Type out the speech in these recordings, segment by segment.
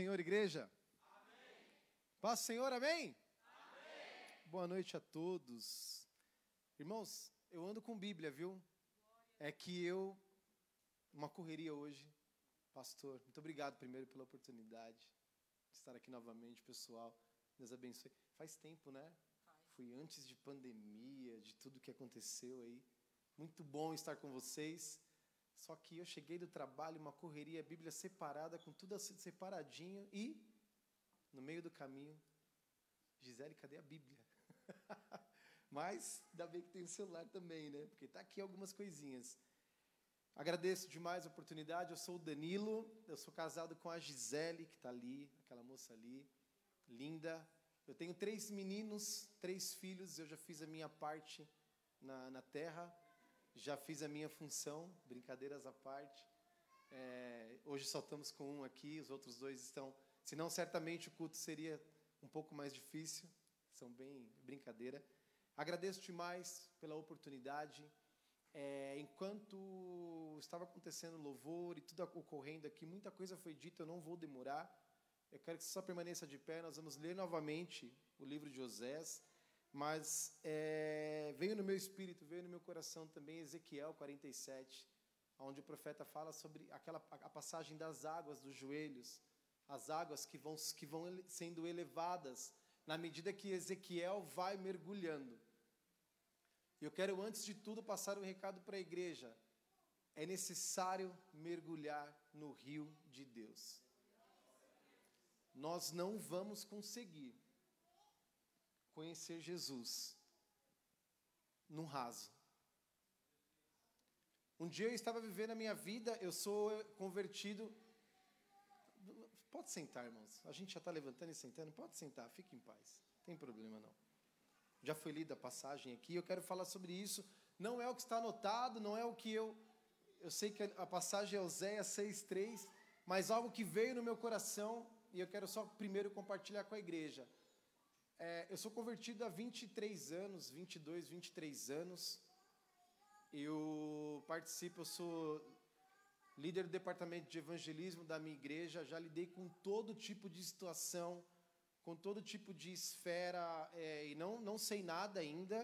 Senhor, igreja? Amém. Paz Senhor, amém? amém? Boa noite a todos. Irmãos, eu ando com Bíblia, viu? É que eu. Uma correria hoje. Pastor, muito obrigado primeiro pela oportunidade de estar aqui novamente, pessoal. Deus abençoe. Faz tempo, né? Fui antes de pandemia, de tudo que aconteceu aí. Muito bom estar com vocês. Só que eu cheguei do trabalho, uma correria, a Bíblia separada, com tudo separadinho, e no meio do caminho, Gisele, cadê a Bíblia? Mas ainda bem que tem o celular também, né? Porque está aqui algumas coisinhas. Agradeço demais a oportunidade. Eu sou o Danilo, eu sou casado com a Gisele, que está ali, aquela moça ali, linda. Eu tenho três meninos, três filhos, eu já fiz a minha parte na, na terra já fiz a minha função, brincadeiras à parte. É, hoje só estamos com um aqui, os outros dois estão. Senão, certamente o culto seria um pouco mais difícil. São bem brincadeira. Agradeço demais pela oportunidade. É, enquanto estava acontecendo louvor e tudo ocorrendo aqui, muita coisa foi dita, eu não vou demorar. Eu quero que você só permaneça de pé. Nós vamos ler novamente o livro de Osés. Mas é, veio no meu espírito, veio no meu coração também Ezequiel 47, onde o profeta fala sobre aquela a passagem das águas dos joelhos, as águas que vão, que vão sendo elevadas na medida que Ezequiel vai mergulhando. Eu quero, antes de tudo, passar um recado para a igreja. É necessário mergulhar no rio de Deus. Nós não vamos conseguir conhecer Jesus num raso. Um dia eu estava vivendo a minha vida, eu sou convertido. Pode sentar, irmãos. A gente já está levantando e sentando. Pode sentar, fique em paz. Não tem problema não. Já foi lida a passagem aqui, eu quero falar sobre isso. Não é o que está anotado, não é o que eu. Eu sei que a passagem é Oséias 6,3, mas algo que veio no meu coração e eu quero só primeiro compartilhar com a igreja. É, eu sou convertido há 23 anos, 22, 23 anos. Eu participo, eu sou líder do departamento de evangelismo da minha igreja. Já lidei com todo tipo de situação, com todo tipo de esfera, é, e não, não sei nada ainda.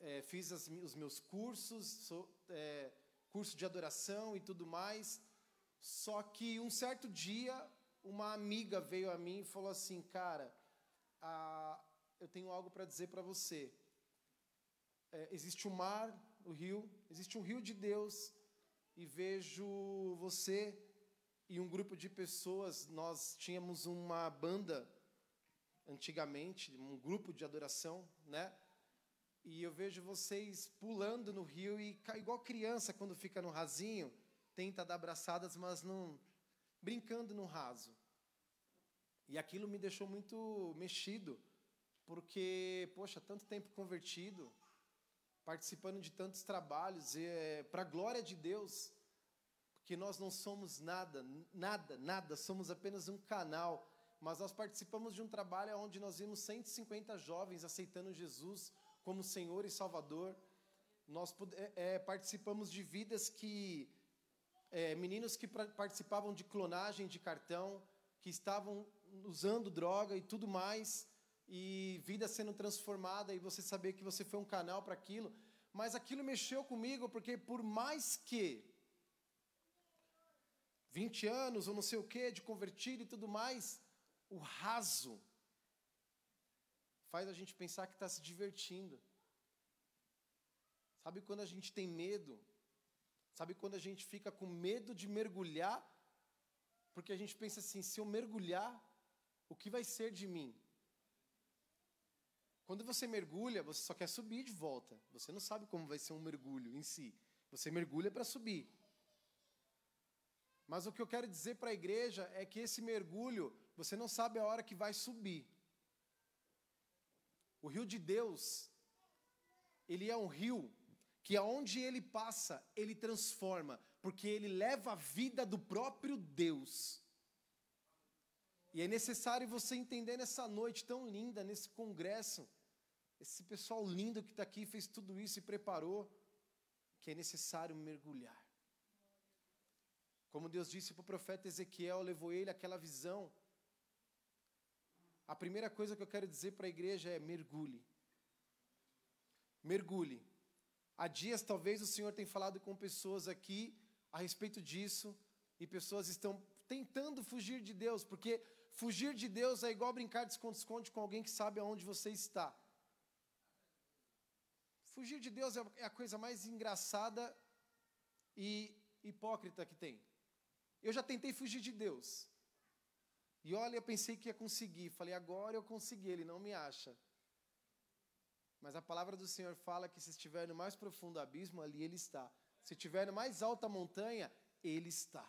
É, fiz as, os meus cursos, sou, é, curso de adoração e tudo mais. Só que um certo dia, uma amiga veio a mim e falou assim, cara eu tenho algo para dizer para você. É, existe o um mar, o rio, existe um rio de Deus, e vejo você e um grupo de pessoas. Nós tínhamos uma banda antigamente, um grupo de adoração, né? E eu vejo vocês pulando no rio e igual criança quando fica no rasinho, tenta dar abraçadas, mas não brincando no raso. E aquilo me deixou muito mexido, porque, poxa, tanto tempo convertido, participando de tantos trabalhos, é, para a glória de Deus, porque nós não somos nada, nada, nada, somos apenas um canal, mas nós participamos de um trabalho onde nós vimos 150 jovens aceitando Jesus como Senhor e Salvador. Nós é, é, participamos de vidas que. É, meninos que participavam de clonagem de cartão, que estavam usando droga e tudo mais, e vida sendo transformada, e você saber que você foi um canal para aquilo. Mas aquilo mexeu comigo, porque por mais que 20 anos ou não sei o que, de convertido e tudo mais, o raso faz a gente pensar que está se divertindo. Sabe quando a gente tem medo? Sabe quando a gente fica com medo de mergulhar porque a gente pensa assim: se eu mergulhar, o que vai ser de mim? Quando você mergulha, você só quer subir de volta. Você não sabe como vai ser um mergulho em si. Você mergulha para subir. Mas o que eu quero dizer para a igreja é que esse mergulho, você não sabe a hora que vai subir. O rio de Deus, ele é um rio que aonde ele passa, ele transforma, porque ele leva a vida do próprio Deus. E é necessário você entender nessa noite tão linda, nesse congresso, esse pessoal lindo que está aqui fez tudo isso e preparou, que é necessário mergulhar. Como Deus disse para o profeta Ezequiel, levou ele aquela visão. A primeira coisa que eu quero dizer para a igreja é mergulhe. Mergulhe. Há dias, talvez, o Senhor tenha falado com pessoas aqui a respeito disso, e pessoas estão tentando fugir de Deus, porque fugir de Deus é igual brincar de esconde-esconde com alguém que sabe aonde você está. Fugir de Deus é, é a coisa mais engraçada e hipócrita que tem. Eu já tentei fugir de Deus. E olha, eu pensei que ia conseguir. Falei, agora eu consegui, ele não me acha. Mas a palavra do Senhor fala que se estiver no mais profundo abismo, ali ele está. Se estiver no mais alta montanha, ele está.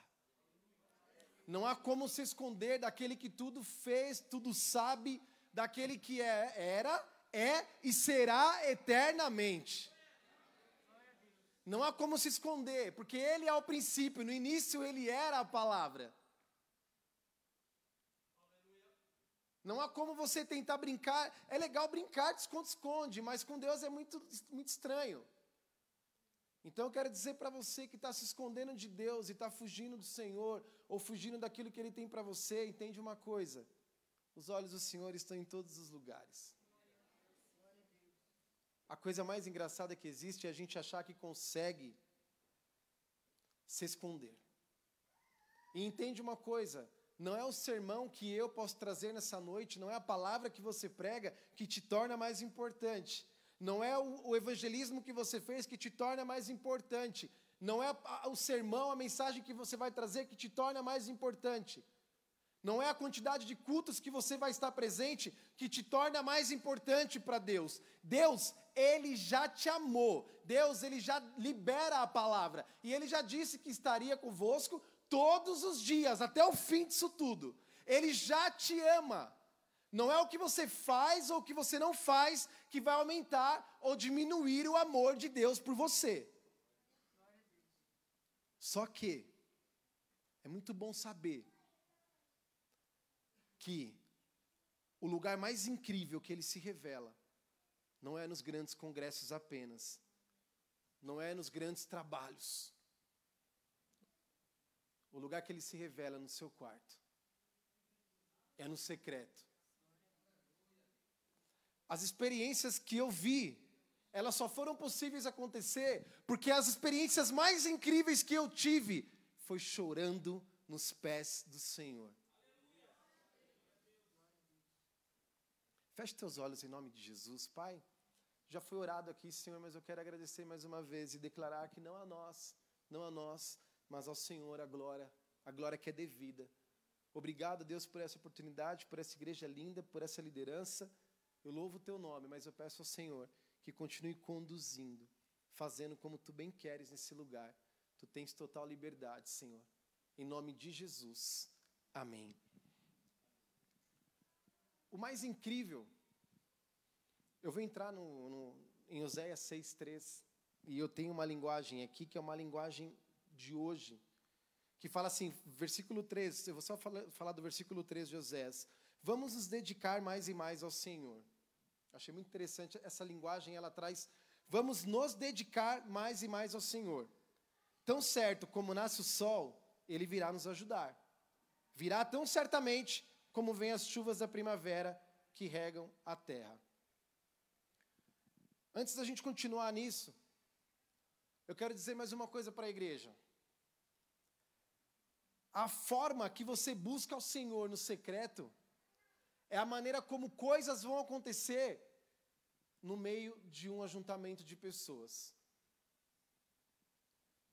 Não há como se esconder daquele que tudo fez, tudo sabe, daquele que é, era é e será eternamente. Não há como se esconder, porque Ele é o princípio, no início Ele era a palavra. Não há como você tentar brincar. É legal brincar de esconde-esconde, mas com Deus é muito, muito estranho. Então eu quero dizer para você que está se escondendo de Deus e está fugindo do Senhor, ou fugindo daquilo que Ele tem para você, entende uma coisa: os olhos do Senhor estão em todos os lugares. A coisa mais engraçada que existe é a gente achar que consegue se esconder. E entende uma coisa: não é o sermão que eu posso trazer nessa noite, não é a palavra que você prega que te torna mais importante. Não é o, evangelismo que você fez que te torna mais importante. Não é o sermão, a mensagem que você vai trazer que te torna mais importante. Não é a quantidade de cultos que você vai estar presente que te torna mais importante para Deus. Deus, Ele já te amou. Deus, Ele já libera a palavra. E Ele já disse que estaria convosco todos os dias, até o fim disso tudo. Ele já te ama. Não é o que você faz ou o que você não faz que vai aumentar ou diminuir o amor de Deus por você. Só que é muito bom saber que o lugar mais incrível que ele se revela não é nos grandes congressos apenas, não é nos grandes trabalhos. O lugar que ele se revela é no seu quarto, é no secreto. As experiências que eu vi, elas só foram possíveis acontecer porque as experiências mais incríveis que eu tive foi chorando nos pés do Senhor. Feche teus olhos em nome de Jesus, Pai. Já foi orado aqui, Senhor, mas eu quero agradecer mais uma vez e declarar que não a nós, não a nós, mas ao Senhor a glória, a glória que é devida. Obrigado, Deus, por essa oportunidade, por essa igreja linda, por essa liderança. Eu louvo o teu nome, mas eu peço ao Senhor que continue conduzindo, fazendo como tu bem queres nesse lugar. Tu tens total liberdade, Senhor. Em nome de Jesus. Amém. O mais incrível, eu vou entrar no, no, em Oséias 6,3, e eu tenho uma linguagem aqui que é uma linguagem de hoje, que fala assim, versículo 3, eu vou só falar, falar do versículo 3 de Oséias. Vamos nos dedicar mais e mais ao Senhor. Achei muito interessante essa linguagem, ela traz, vamos nos dedicar mais e mais ao Senhor. Tão certo como nasce o sol, ele virá nos ajudar. Virá tão certamente como vêm as chuvas da primavera que regam a terra. Antes da gente continuar nisso, eu quero dizer mais uma coisa para a igreja. A forma que você busca o Senhor no secreto é a maneira como coisas vão acontecer no meio de um ajuntamento de pessoas.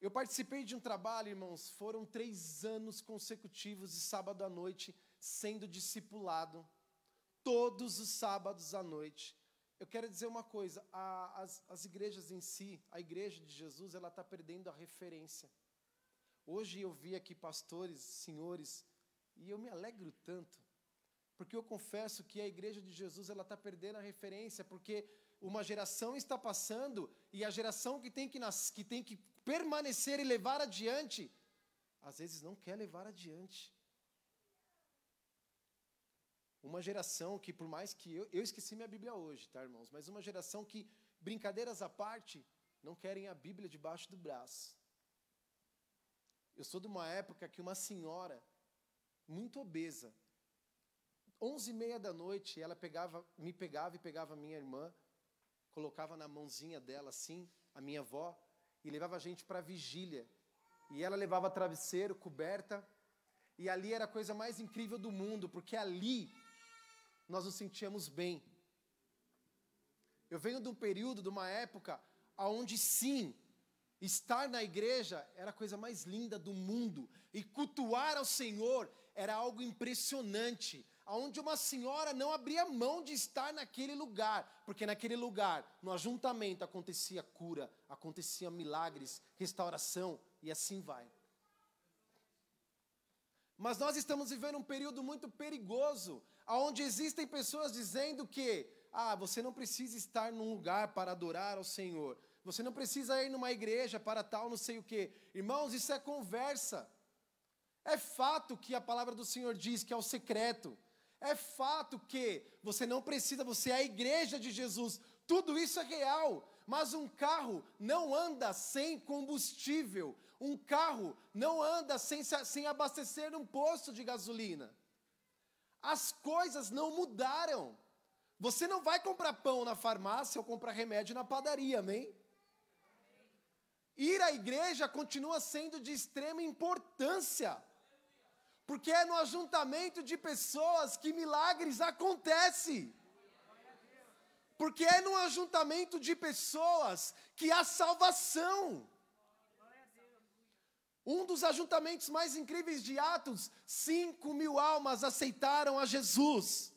Eu participei de um trabalho, irmãos, foram três anos consecutivos de sábado à noite sendo discipulado todos os sábados à noite. Eu quero dizer uma coisa: a, as, as igrejas em si, a igreja de Jesus, ela está perdendo a referência. Hoje eu vi aqui pastores, senhores, e eu me alegro tanto, porque eu confesso que a igreja de Jesus ela está perdendo a referência, porque uma geração está passando e a geração que tem que, nas, que tem que permanecer e levar adiante, às vezes não quer levar adiante. Uma geração que, por mais que eu, eu esqueci minha Bíblia hoje, tá, irmãos? Mas uma geração que, brincadeiras à parte, não querem a Bíblia debaixo do braço. Eu sou de uma época que uma senhora, muito obesa, onze e meia da noite, ela pegava, me pegava e pegava a minha irmã, colocava na mãozinha dela assim, a minha avó, e levava a gente para a vigília. E ela levava travesseiro, coberta, e ali era a coisa mais incrível do mundo, porque ali nós nos sentíamos bem. Eu venho de um período, de uma época, onde sim, estar na igreja era a coisa mais linda do mundo, e cultuar ao Senhor era algo impressionante, onde uma senhora não abria mão de estar naquele lugar, porque naquele lugar, no ajuntamento, acontecia cura, acontecia milagres, restauração, e assim vai. Mas nós estamos vivendo um período muito perigoso, onde existem pessoas dizendo que, ah, você não precisa estar num lugar para adorar ao Senhor. Você não precisa ir numa igreja para tal, não sei o quê. Irmãos, isso é conversa. É fato que a palavra do Senhor diz que é o secreto. É fato que você não precisa, você é a igreja de Jesus. Tudo isso é real. Mas um carro não anda sem combustível. Um carro não anda sem, sem abastecer num posto de gasolina. As coisas não mudaram. Você não vai comprar pão na farmácia ou comprar remédio na padaria, amém? Ir à igreja continua sendo de extrema importância, porque é no ajuntamento de pessoas que milagres acontecem. Porque é no ajuntamento de pessoas que há salvação. Um dos ajuntamentos mais incríveis de Atos, cinco mil almas aceitaram a Jesus.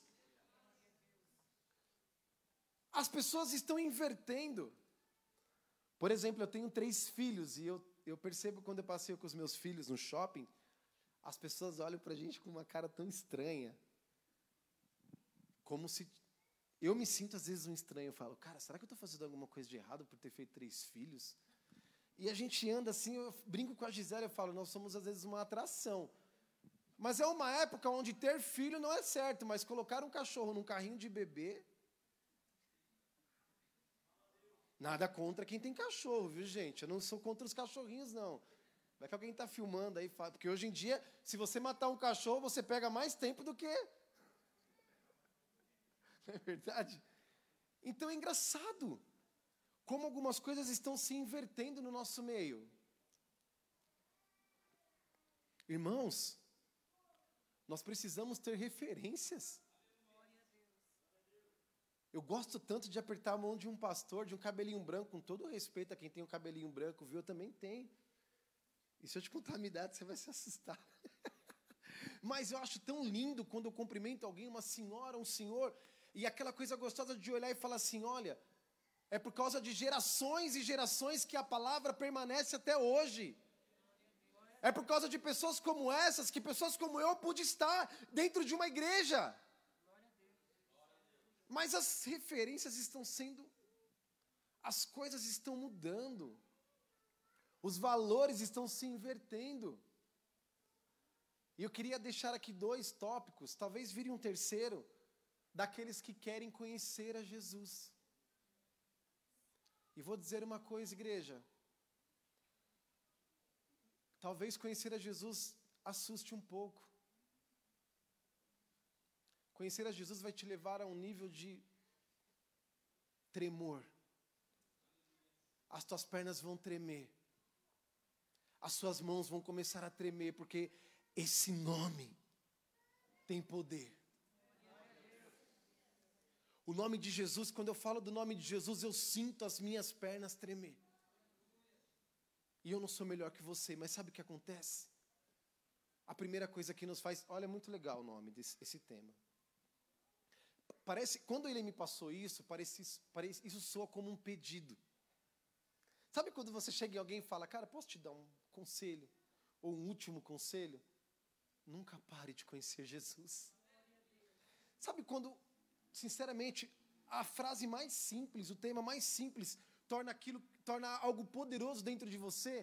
As pessoas estão invertendo. Por exemplo, eu tenho três filhos e eu, eu percebo quando eu passeio com os meus filhos no shopping, as pessoas olham para a gente com uma cara tão estranha. Como se. Eu me sinto às vezes um estranho. Eu falo, cara, será que eu estou fazendo alguma coisa de errado por ter feito três filhos? E a gente anda assim, eu brinco com a Gisele, eu falo, nós somos às vezes uma atração. Mas é uma época onde ter filho não é certo, mas colocar um cachorro num carrinho de bebê. Nada contra quem tem cachorro, viu, gente? Eu não sou contra os cachorrinhos, não. Vai que alguém está filmando aí, porque hoje em dia, se você matar um cachorro, você pega mais tempo do que. Não é verdade? Então é engraçado como algumas coisas estão se invertendo no nosso meio. Irmãos, nós precisamos ter referências. Eu gosto tanto de apertar a mão de um pastor, de um cabelinho branco, com todo respeito a quem tem um cabelinho branco, viu? Eu também tenho. E se eu te contar a minha idade, você vai se assustar. Mas eu acho tão lindo quando eu cumprimento alguém, uma senhora, um senhor, e aquela coisa gostosa de olhar e falar assim: olha, é por causa de gerações e gerações que a palavra permanece até hoje. É por causa de pessoas como essas, que pessoas como eu pude estar dentro de uma igreja. Mas as referências estão sendo, as coisas estão mudando, os valores estão se invertendo. E eu queria deixar aqui dois tópicos, talvez vire um terceiro, daqueles que querem conhecer a Jesus. E vou dizer uma coisa, igreja. Talvez conhecer a Jesus assuste um pouco. Conhecer a Jesus vai te levar a um nível de tremor. As tuas pernas vão tremer. As suas mãos vão começar a tremer, porque esse nome tem poder. O nome de Jesus, quando eu falo do nome de Jesus, eu sinto as minhas pernas tremer. E eu não sou melhor que você, mas sabe o que acontece? A primeira coisa que nos faz. Olha, é muito legal o nome desse esse tema. Parece, quando ele me passou isso, parece, parece, isso soa como um pedido. Sabe quando você chega em alguém e fala, cara, posso te dar um conselho? Ou um último conselho? Nunca pare de conhecer Jesus. Sabe quando sinceramente, a frase mais simples, o tema mais simples, torna aquilo, torna algo poderoso dentro de você.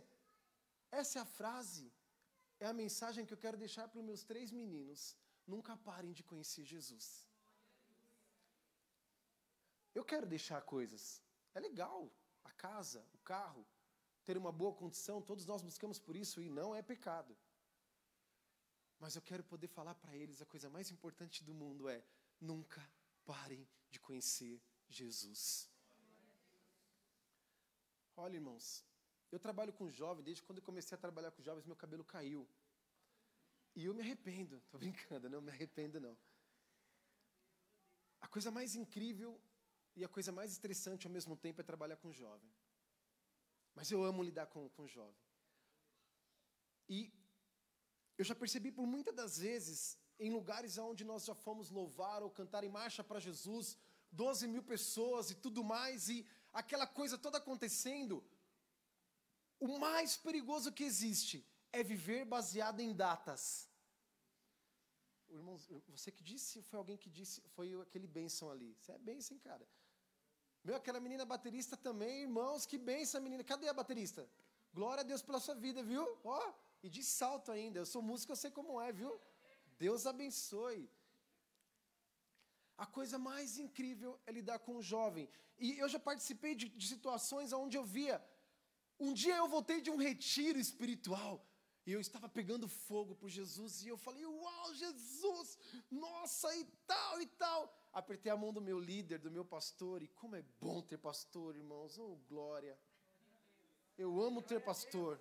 Essa é a frase, é a mensagem que eu quero deixar para os meus três meninos. Nunca parem de conhecer Jesus. Eu quero deixar coisas. É legal, a casa, o carro, ter uma boa condição, todos nós buscamos por isso e não é pecado. Mas eu quero poder falar para eles a coisa mais importante do mundo é: nunca parem de conhecer Jesus. Olha, irmãos, eu trabalho com jovens, desde quando eu comecei a trabalhar com jovens, meu cabelo caiu. E eu me arrependo, tô brincando, não me arrependo não. A coisa mais incrível e a coisa mais estressante ao mesmo tempo é trabalhar com jovem. Mas eu amo lidar com, com jovem. E eu já percebi por muitas das vezes, em lugares onde nós já fomos louvar ou cantar em marcha para Jesus, 12 mil pessoas e tudo mais, e aquela coisa toda acontecendo, o mais perigoso que existe é viver baseado em datas. Irmão, você que disse, foi alguém que disse, foi aquele bênção ali. Você é bênção, cara. Meu, aquela menina baterista também, irmãos, que benção, menina. Cadê a baterista? Glória a Deus pela sua vida, viu? Ó, e de salto ainda. Eu sou músico, eu sei como é, viu? Deus abençoe. A coisa mais incrível é lidar com o jovem. E eu já participei de, de situações onde eu via. Um dia eu voltei de um retiro espiritual. E eu estava pegando fogo por Jesus. E eu falei: Uau, Jesus! Nossa, e tal, e tal. Apertei a mão do meu líder, do meu pastor. E como é bom ter pastor, irmãos. Oh, glória. Eu amo ter pastor.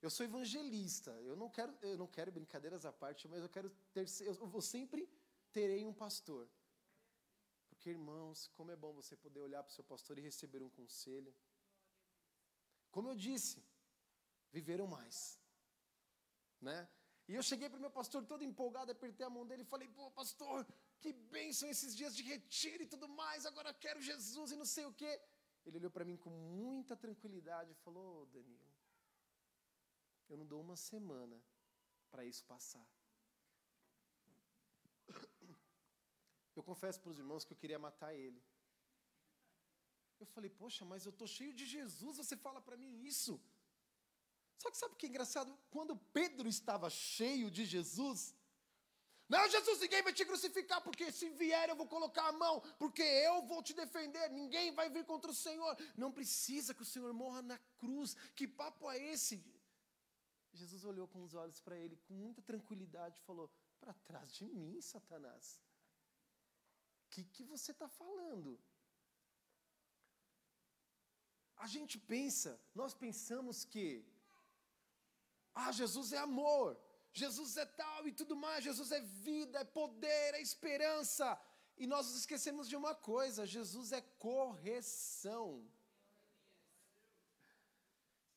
Eu sou evangelista. Eu não quero, eu não quero brincadeiras à parte, mas eu quero ter. Eu vou sempre terei um pastor. Porque, irmãos, como é bom você poder olhar para o seu pastor e receber um conselho. Como eu disse, viveram mais. Né? E eu cheguei para o meu pastor todo empolgado, apertei a mão dele e falei: pô, pastor, que bênção esses dias de retiro e tudo mais, agora quero Jesus e não sei o quê. Ele olhou para mim com muita tranquilidade e falou: oh, Danilo, eu não dou uma semana para isso passar. Eu confesso para os irmãos que eu queria matar ele. Eu falei, poxa, mas eu estou cheio de Jesus, você fala para mim isso? Só que sabe o que é engraçado? Quando Pedro estava cheio de Jesus, não, Jesus, ninguém vai te crucificar, porque se vier eu vou colocar a mão, porque eu vou te defender, ninguém vai vir contra o Senhor. Não precisa que o Senhor morra na cruz. Que papo é esse? Jesus olhou com os olhos para ele com muita tranquilidade e falou: Para trás de mim, Satanás que, que você está falando? A gente pensa, nós pensamos que, ah, Jesus é amor, Jesus é tal e tudo mais, Jesus é vida, é poder, é esperança. E nós nos esquecemos de uma coisa: Jesus é correção.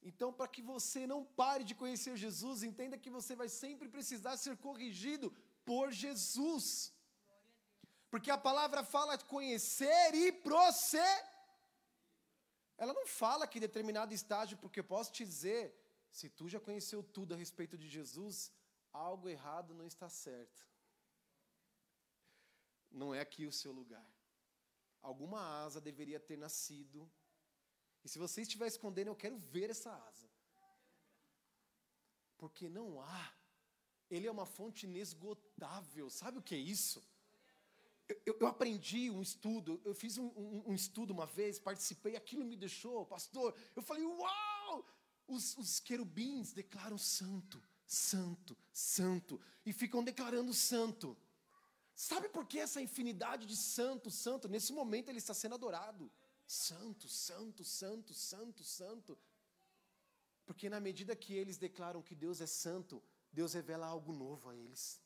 Então, para que você não pare de conhecer Jesus, entenda que você vai sempre precisar ser corrigido por Jesus. Porque a palavra fala conhecer e proceder. Ela não fala que determinado estágio, porque posso te dizer, se tu já conheceu tudo a respeito de Jesus, algo errado não está certo. Não é aqui o seu lugar. Alguma asa deveria ter nascido. E se você estiver escondendo, eu quero ver essa asa. Porque não há. Ele é uma fonte inesgotável. Sabe o que é isso? eu, eu, aprendi um estudo, eu fiz um, um, um, estudo uma vez, participei, aquilo me deixou, pastor, eu falei, uau! Os, os querubins declaram santo, santo, santo, e ficam declarando santo. Sabe por que essa infinidade de santo, santo? Nesse momento ele está sendo adorado. Santo, santo, santo, santo, santo. Porque na medida que eles declaram que Deus é santo, Deus revela algo novo a eles.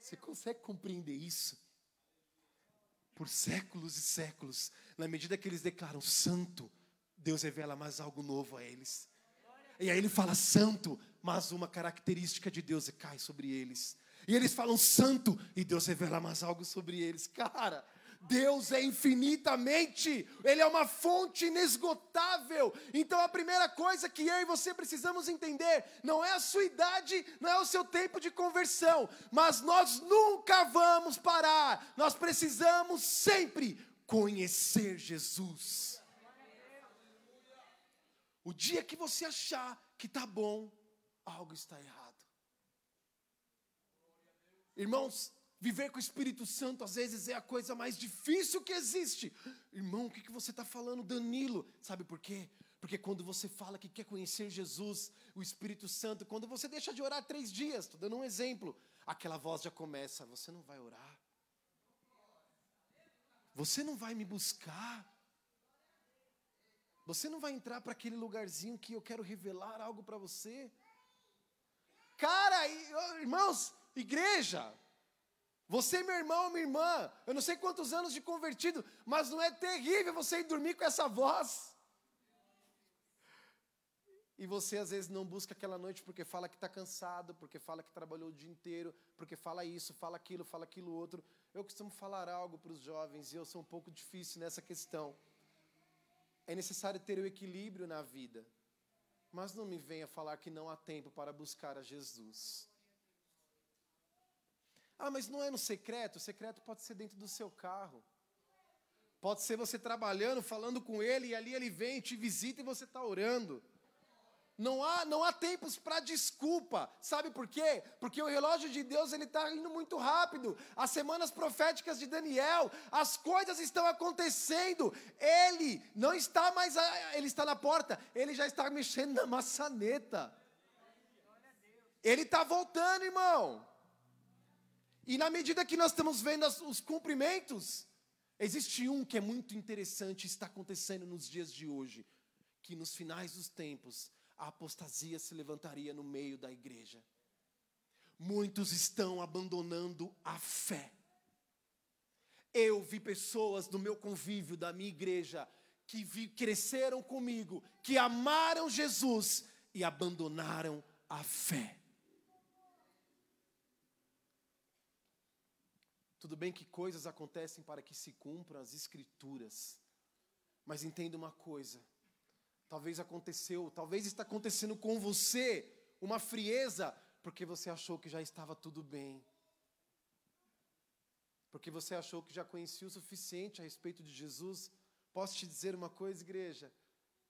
Você consegue compreender isso? Por séculos e séculos, na medida que eles declaram santo, Deus revela mais algo novo a eles. E aí ele fala santo, mas uma característica de Deus cai sobre eles. E eles falam santo, e Deus revela mais algo sobre eles. Cara, Deus é infinitamente, Ele é uma fonte inesgotável. Então a primeira coisa que eu e você precisamos entender não é a sua idade, não é o seu tempo de conversão, mas nós nunca vamos parar, nós precisamos sempre conhecer Jesus. O dia que você achar que está bom, algo está errado. Irmãos, Viver com o Espírito Santo às vezes é a coisa mais difícil que existe. Irmão, o que, que você está falando, Danilo? Sabe por quê? Porque quando você fala que quer conhecer Jesus, o Espírito Santo, quando você deixa de orar três dias, estou dando um exemplo, aquela voz já começa: você não vai orar, você não vai me buscar, você não vai entrar para aquele lugarzinho que eu quero revelar algo para você. Cara, irmãos, igreja, você, meu irmão, minha irmã, eu não sei quantos anos de convertido, mas não é terrível você ir dormir com essa voz. E você às vezes não busca aquela noite porque fala que está cansado, porque fala que trabalhou o dia inteiro, porque fala isso, fala aquilo, fala aquilo outro. Eu costumo falar algo para os jovens e eu sou um pouco difícil nessa questão. É necessário ter o equilíbrio na vida. Mas não me venha falar que não há tempo para buscar a Jesus. Ah, mas não é no secreto? O secreto pode ser dentro do seu carro. Pode ser você trabalhando, falando com ele, e ali ele vem, te visita e você está orando. Não há, não há tempos para desculpa. Sabe por quê? Porque o relógio de Deus ele está indo muito rápido. As semanas proféticas de Daniel, as coisas estão acontecendo. Ele não está mais, ele está na porta. Ele já está mexendo na maçaneta. Ele está voltando, irmão. E na medida que nós estamos vendo os cumprimentos, existe um que é muito interessante, está acontecendo nos dias de hoje, que nos finais dos tempos a apostasia se levantaria no meio da igreja. Muitos estão abandonando a fé. Eu vi pessoas no meu convívio da minha igreja que vi, cresceram comigo, que amaram Jesus e abandonaram a fé. Tudo bem que coisas acontecem para que se cumpram as escrituras, mas entenda uma coisa: Talvez aconteceu, talvez está acontecendo com você uma frieza, porque você achou que já estava tudo bem. Porque você achou que já conhecia o suficiente a respeito de Jesus. Posso te dizer uma coisa, igreja?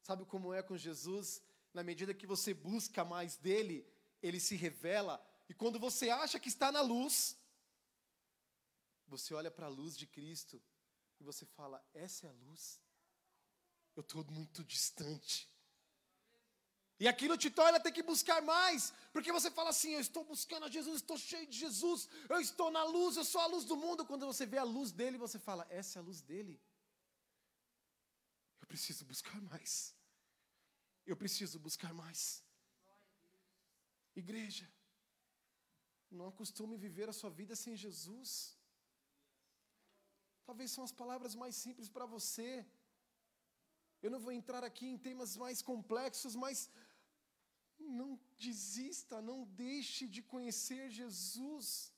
Sabe como é com Jesus? Na medida que você busca mais dele, ele se revela. E quando você acha que está na luz, você olha para a luz de Cristo e você fala: essa é a luz eu estou muito distante. E aquilo te torna ter que buscar mais, porque você fala assim: eu estou buscando a Jesus, estou cheio de Jesus, eu estou na luz, eu sou a luz do mundo. Quando você vê a luz dele, você fala: essa é a luz dele. Eu preciso buscar mais. Eu preciso buscar mais. Igreja, não acostume viver a sua vida sem Jesus. Talvez são as palavras mais simples para você. Eu não vou entrar aqui em temas mais complexos, mas não desista, não deixe de conhecer Jesus.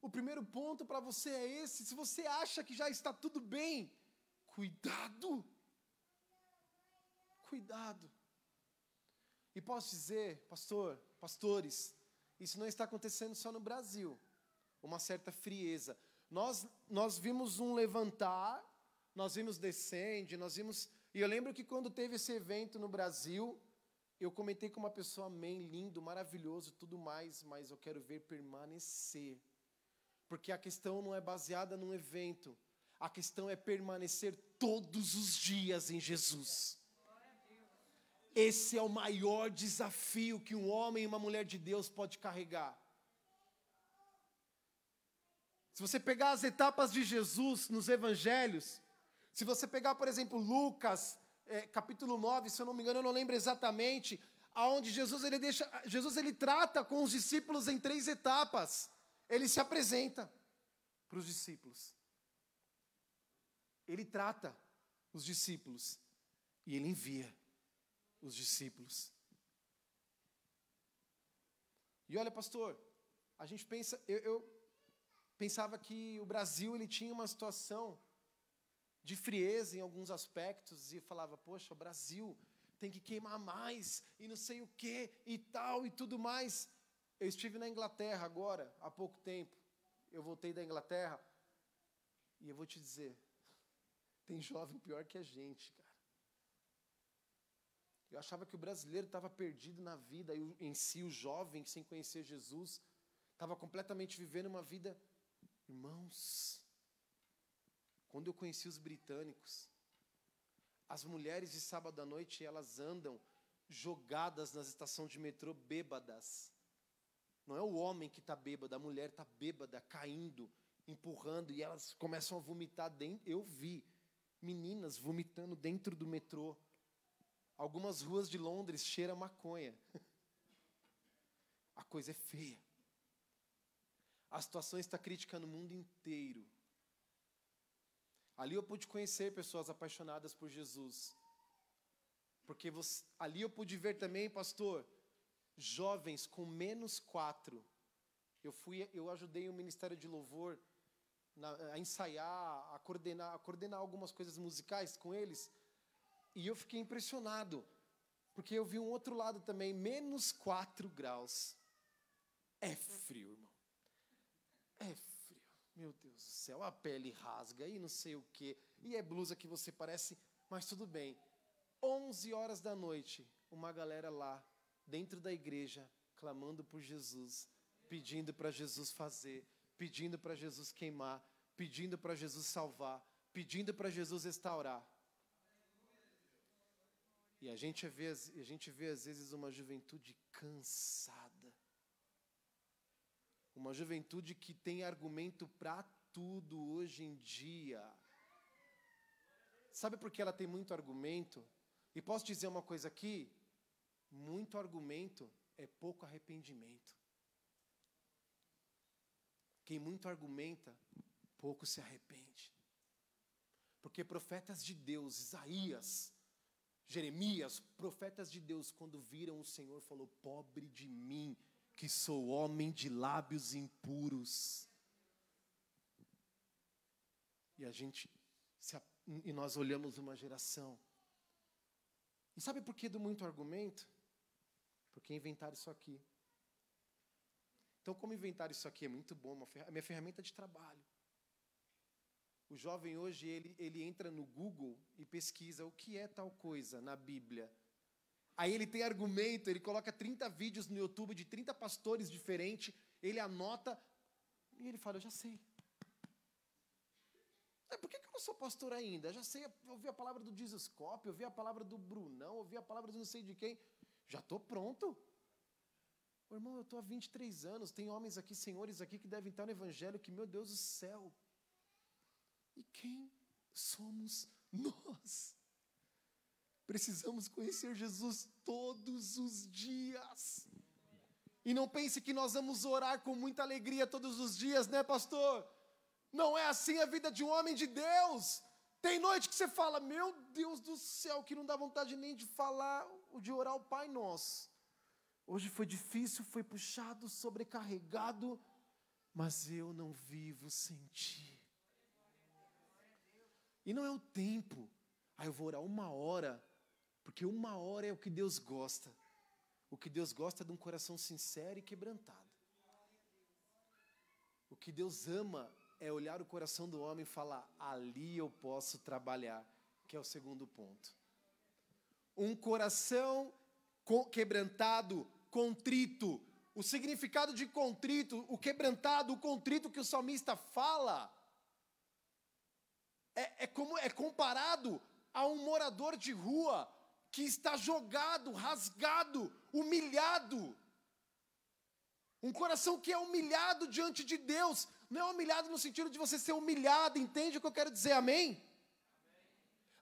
O primeiro ponto para você é esse: se você acha que já está tudo bem, cuidado. Cuidado. E posso dizer, pastor, pastores, isso não está acontecendo só no Brasil. Uma certa frieza. Nós, nós vimos um levantar nós vimos Descende, nós vimos. E eu lembro que quando teve esse evento no Brasil, eu comentei com uma pessoa, amém, lindo, maravilhoso, tudo mais, mas eu quero ver permanecer. Porque a questão não é baseada num evento, a questão é permanecer todos os dias em Jesus. Esse é o maior desafio que um homem e uma mulher de Deus pode carregar. Se você pegar as etapas de Jesus nos evangelhos, se você pegar, por exemplo, Lucas, é, capítulo 9, se eu não me engano, eu não lembro exatamente, aonde Jesus ele deixa, Jesus ele trata com os discípulos em três etapas. Ele se apresenta para os discípulos. Ele trata os discípulos e ele envia os discípulos. E olha, pastor, a gente pensa, eu, eu pensava que o Brasil ele tinha uma situação de frieza em alguns aspectos e falava, poxa, o Brasil tem que queimar mais e não sei o que e tal e tudo mais. Eu estive na Inglaterra agora, há pouco tempo. Eu voltei da Inglaterra e eu vou te dizer, tem jovem pior que a gente, cara. Eu achava que o brasileiro estava perdido na vida, em si, o jovem, sem conhecer Jesus, Estava completamente vivendo uma vida. Irmãos, quando eu conheci os britânicos, as mulheres de sábado à noite, elas andam jogadas nas estações de metrô bêbadas. Não é o homem que está bêbado, a mulher está bêbada, caindo, empurrando, e elas começam a vomitar dentro. Eu vi meninas vomitando dentro do metrô. Algumas ruas de Londres cheira maconha. A coisa é feia. A situação está crítica no mundo inteiro. Ali eu pude conhecer pessoas apaixonadas por Jesus. Porque você, ali eu pude ver também, pastor, jovens com menos quatro. Eu fui, eu ajudei o ministério de louvor na, a ensaiar, a coordenar, a coordenar algumas coisas musicais com eles. E eu fiquei impressionado, porque eu vi um outro lado também, menos quatro graus. É frio, irmão. É frio. Meu Deus do céu, a pele rasga e não sei o quê. E é blusa que você parece, mas tudo bem. 11 horas da noite, uma galera lá, dentro da igreja, clamando por Jesus, pedindo para Jesus fazer, pedindo para Jesus queimar, pedindo para Jesus salvar, pedindo para Jesus restaurar. E a gente, vê, a gente vê às vezes uma juventude cansada. Uma juventude que tem argumento para tudo hoje em dia. Sabe por que ela tem muito argumento? E posso dizer uma coisa aqui? Muito argumento é pouco arrependimento. Quem muito argumenta, pouco se arrepende. Porque profetas de Deus, Isaías, Jeremias, profetas de Deus, quando viram o Senhor, falou: Pobre de mim, que sou homem de lábios impuros. E a gente, e nós olhamos uma geração e sabe por que do muito argumento? Porque inventaram isso aqui. Então, como inventar isso aqui é muito bom, a minha ferramenta de trabalho. O jovem hoje, ele, ele entra no Google e pesquisa o que é tal coisa na Bíblia. Aí ele tem argumento, ele coloca 30 vídeos no YouTube de 30 pastores diferentes, ele anota e ele fala: Eu já sei. É, por que, eu não sou pastor ainda? Já sei, eu ouvi a palavra do Jesus Cop, eu ouvi a palavra do Brunão, eu ouvi a palavra do não sei de quem. Já estou pronto. Ô, irmão, eu estou há 23 anos, tem homens aqui, senhores aqui que devem estar no Evangelho, que, meu Deus do céu. E quem somos nós? Precisamos conhecer Jesus todos os dias. E não pense que nós vamos orar com muita alegria todos os dias, né, pastor? Não é assim a vida de um homem de Deus. Tem noite que você fala, meu Deus do céu, que não dá vontade nem de falar, de orar o Pai Nosso. Hoje foi difícil, foi puxado, sobrecarregado, mas eu não vivo sem ti. E não é o tempo. Aí eu vou orar uma hora, porque uma hora é o que Deus gosta. O que Deus gosta é de um coração sincero e quebrantado. O que Deus ama é olhar o coração do homem e falar: ali eu posso trabalhar, que é o segundo ponto. Um coração quebrantado, contrito. O significado de contrito, o quebrantado, o contrito que o salmista fala, é, é, como, é comparado a um morador de rua que está jogado, rasgado, humilhado. Um coração que é humilhado diante de Deus, não é humilhado no sentido de você ser humilhado, entende o que eu quero dizer, amém?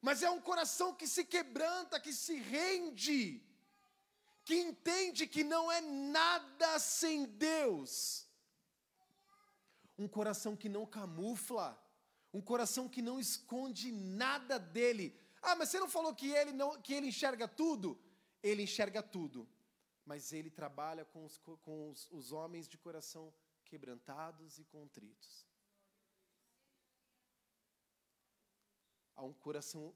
Mas é um coração que se quebranta, que se rende, que entende que não é nada sem Deus. Um coração que não camufla, um coração que não esconde nada dele. Ah, mas você não falou que ele não que ele enxerga tudo? Ele enxerga tudo, mas ele trabalha com os, com os, os homens de coração quebrantados e contritos. Há um coração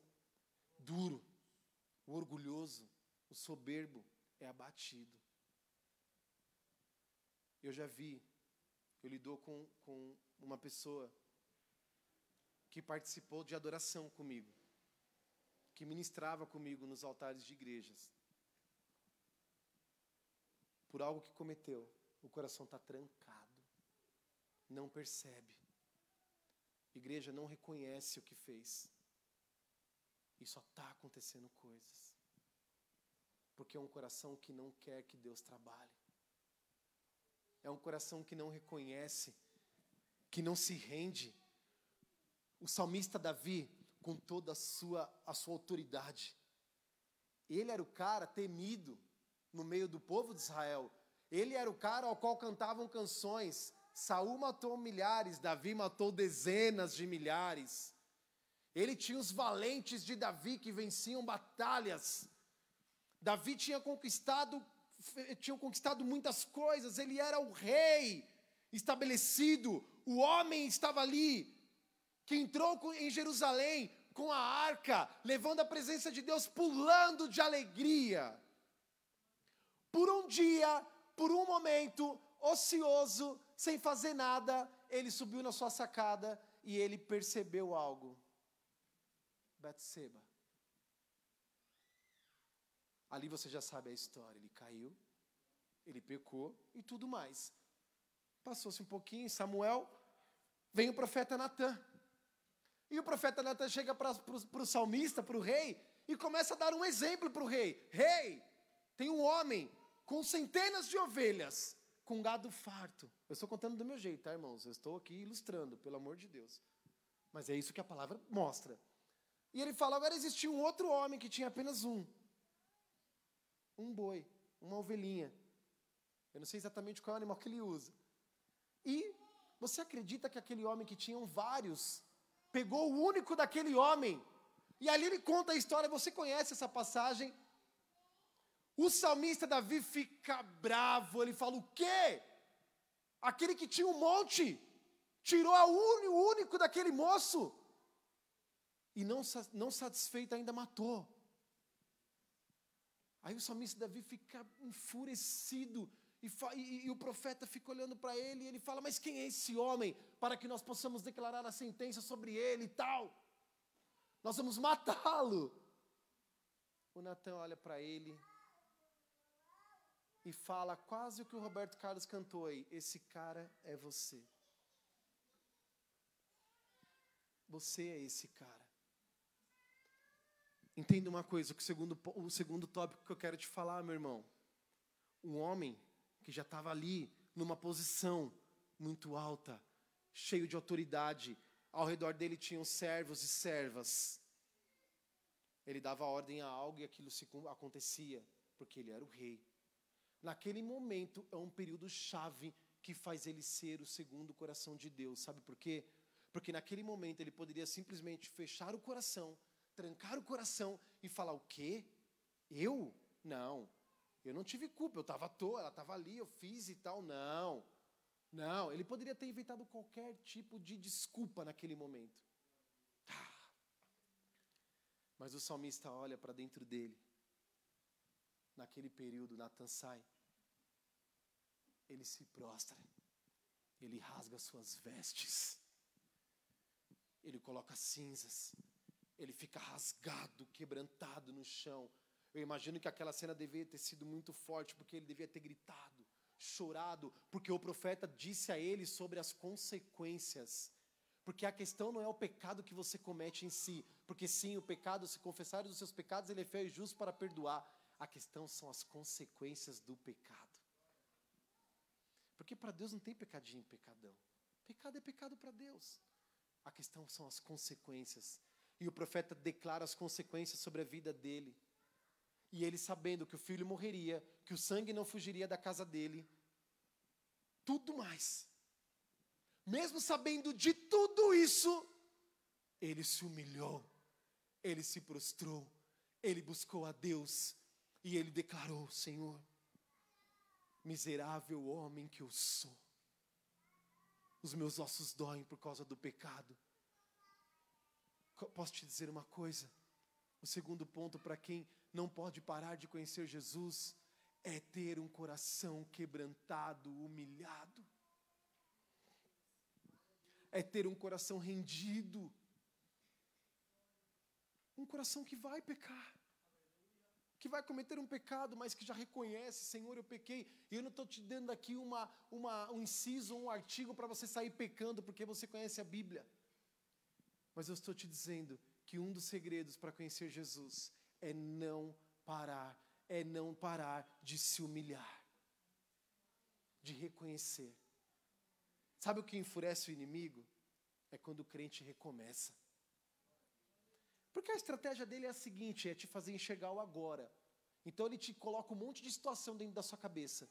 duro, o orgulhoso, o soberbo é abatido. Eu já vi, eu lidou com, com uma pessoa que participou de adoração comigo, que ministrava comigo nos altares de igrejas. Por algo que cometeu, o coração está trancado. não percebe. Igreja não reconhece o que fez. E só está acontecendo coisas. Porque é um coração que não quer que Deus trabalhe. É um coração que não reconhece, que não se rende. O salmista Davi, com toda a sua, a sua autoridade, ele era o cara temido no meio do povo de Israel. Ele era o cara ao qual cantavam canções. Saul matou milhares, Davi matou dezenas de milhares. Ele tinha os valentes de Davi que venciam batalhas. Davi tinha conquistado, tinha conquistado muitas coisas, ele era o rei estabelecido, o homem estava ali, que entrou em Jerusalém com a arca, levando a presença de Deus, pulando de alegria. Por um dia, por um momento, ocioso, sem fazer nada, ele subiu na sua sacada e ele percebeu algo. Betseba. Ali você já sabe a história. Ele caiu, ele pecou e tudo mais. Passou-se um pouquinho, Samuel, vem o profeta Natan. E o profeta Natan chega para o salmista, para o rei, e começa a dar um exemplo para o rei. Rei, tem um homem com centenas de ovelhas, com gado farto. Eu estou contando do meu jeito, tá, irmãos? Eu estou aqui ilustrando, pelo amor de Deus. Mas é isso que a palavra mostra. E ele fala: agora existia um outro homem que tinha apenas um. Um boi, uma ovelhinha. Eu não sei exatamente qual é o animal que ele usa. E você acredita que aquele homem que tinham vários pegou o único daquele homem? E ali ele conta a história, você conhece essa passagem? O salmista Davi fica bravo, ele fala: o quê? Aquele que tinha um monte, tirou o único daquele moço, e não, não satisfeito ainda matou. Aí o salmista Davi fica enfurecido, e, e, e o profeta fica olhando para ele, e ele fala: Mas quem é esse homem para que nós possamos declarar a sentença sobre ele e tal? Nós vamos matá-lo. O Natan olha para ele, e fala quase o que o Roberto Carlos cantou aí: Esse cara é você. Você é esse cara. Entenda uma coisa, o segundo, o segundo tópico que eu quero te falar, meu irmão. Um homem que já estava ali, numa posição muito alta, cheio de autoridade, ao redor dele tinham servos e servas. Ele dava ordem a algo e aquilo se acontecia, porque ele era o rei. Naquele momento é um período chave que faz ele ser o segundo coração de Deus. Sabe por quê? Porque naquele momento ele poderia simplesmente fechar o coração, trancar o coração e falar: O quê? Eu? Não. Eu não tive culpa, eu estava à toa, ela estava ali, eu fiz e tal. Não. Não, ele poderia ter inventado qualquer tipo de desculpa naquele momento. Ah. Mas o salmista olha para dentro dele naquele período, Natan sai, ele se prostra, ele rasga suas vestes, ele coloca cinzas, ele fica rasgado, quebrantado no chão. Eu imagino que aquela cena devia ter sido muito forte, porque ele devia ter gritado, chorado, porque o profeta disse a ele sobre as consequências. Porque a questão não é o pecado que você comete em si, porque sim, o pecado, se confessar os seus pecados, ele é fiel e justo para perdoar. A questão são as consequências do pecado. Porque para Deus não tem pecadinho, pecadão. Pecado é pecado para Deus. A questão são as consequências. E o profeta declara as consequências sobre a vida dele. E ele sabendo que o filho morreria, que o sangue não fugiria da casa dele, tudo mais. Mesmo sabendo de tudo isso, ele se humilhou, ele se prostrou, ele buscou a Deus e ele declarou: Senhor, miserável homem que eu sou, os meus ossos doem por causa do pecado. Posso te dizer uma coisa? O segundo ponto para quem não pode parar de conhecer Jesus é ter um coração quebrantado, humilhado. É ter um coração rendido. Um coração que vai pecar que vai cometer um pecado, mas que já reconhece, Senhor, eu pequei. E eu não estou te dando aqui uma, uma, um inciso, um artigo para você sair pecando, porque você conhece a Bíblia. Mas eu estou te dizendo que um dos segredos para conhecer Jesus é não parar, é não parar de se humilhar, de reconhecer. Sabe o que enfurece o inimigo? É quando o crente recomeça. Porque a estratégia dele é a seguinte: é te fazer enxergar o agora. Então ele te coloca um monte de situação dentro da sua cabeça.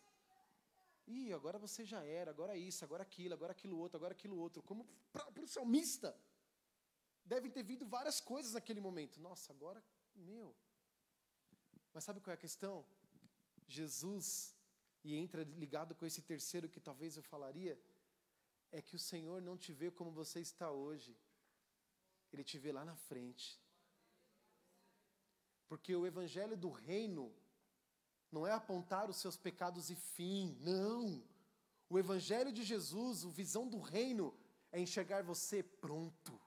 Ih, agora você já era, agora isso, agora aquilo, agora aquilo outro, agora aquilo outro. Como para o salmista. Devem ter vindo várias coisas naquele momento. Nossa, agora, meu. Mas sabe qual é a questão? Jesus, e entra ligado com esse terceiro que talvez eu falaria, é que o Senhor não te vê como você está hoje. Ele te vê lá na frente. Porque o evangelho do reino não é apontar os seus pecados e fim, não. O evangelho de Jesus, a visão do reino, é enxergar você pronto.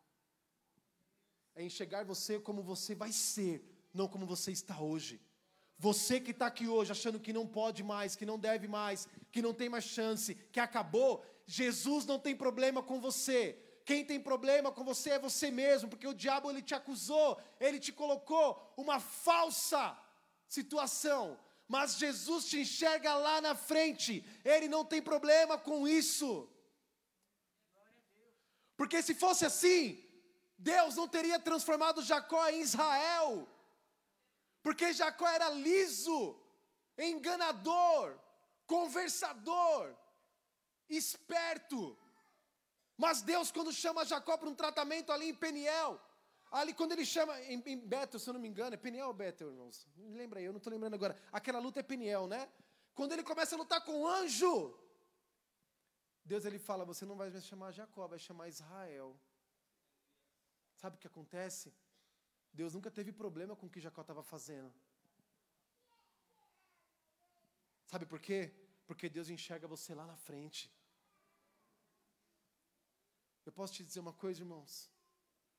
É enxergar você como você vai ser, não como você está hoje. Você que está aqui hoje achando que não pode mais, que não deve mais, que não tem mais chance, que acabou, Jesus não tem problema com você. Quem tem problema com você é você mesmo, porque o diabo ele te acusou, ele te colocou uma falsa situação. Mas Jesus te enxerga lá na frente, ele não tem problema com isso. Porque se fosse assim, Deus não teria transformado Jacó em Israel. Porque Jacó era liso, enganador, conversador, esperto. Mas Deus, quando chama Jacó para um tratamento ali em Peniel, ali quando ele chama, em, em Betel, se eu não me engano, é Peniel ou Betel, irmãos? Me lembra aí, eu não estou lembrando agora. Aquela luta é Peniel, né? Quando ele começa a lutar com o anjo, Deus ele fala: Você não vai mais chamar Jacó, vai chamar Israel. Sabe o que acontece? Deus nunca teve problema com o que Jacó estava fazendo. Sabe por quê? Porque Deus enxerga você lá na frente. Eu posso te dizer uma coisa, irmãos?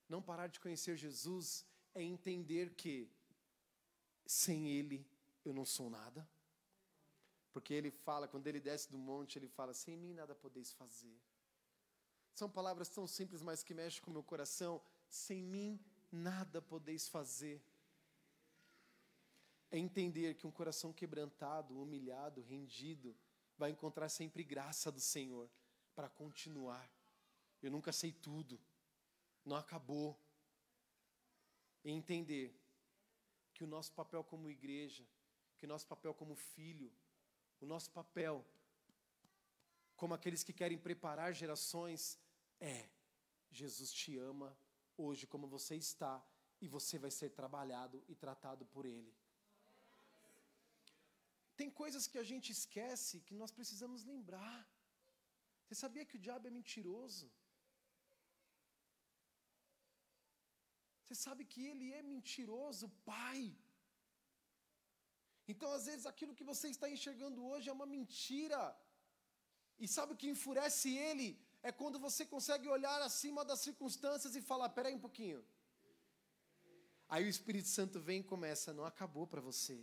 Não parar de conhecer Jesus é entender que sem Ele eu não sou nada. Porque ele fala, quando ele desce do monte, ele fala: Sem mim nada podeis fazer. São palavras tão simples, mas que mexem com o meu coração. Sem mim nada podeis fazer. É entender que um coração quebrantado, humilhado, rendido, vai encontrar sempre graça do Senhor para continuar eu nunca sei tudo. Não acabou. E entender que o nosso papel como igreja, que o nosso papel como filho, o nosso papel como aqueles que querem preparar gerações é: Jesus te ama hoje como você está e você vai ser trabalhado e tratado por Ele. Tem coisas que a gente esquece que nós precisamos lembrar. Você sabia que o diabo é mentiroso? Você sabe que ele é mentiroso, pai. Então, às vezes, aquilo que você está enxergando hoje é uma mentira. E sabe o que enfurece ele? É quando você consegue olhar acima das circunstâncias e falar: peraí um pouquinho. Aí o Espírito Santo vem e começa: não acabou para você.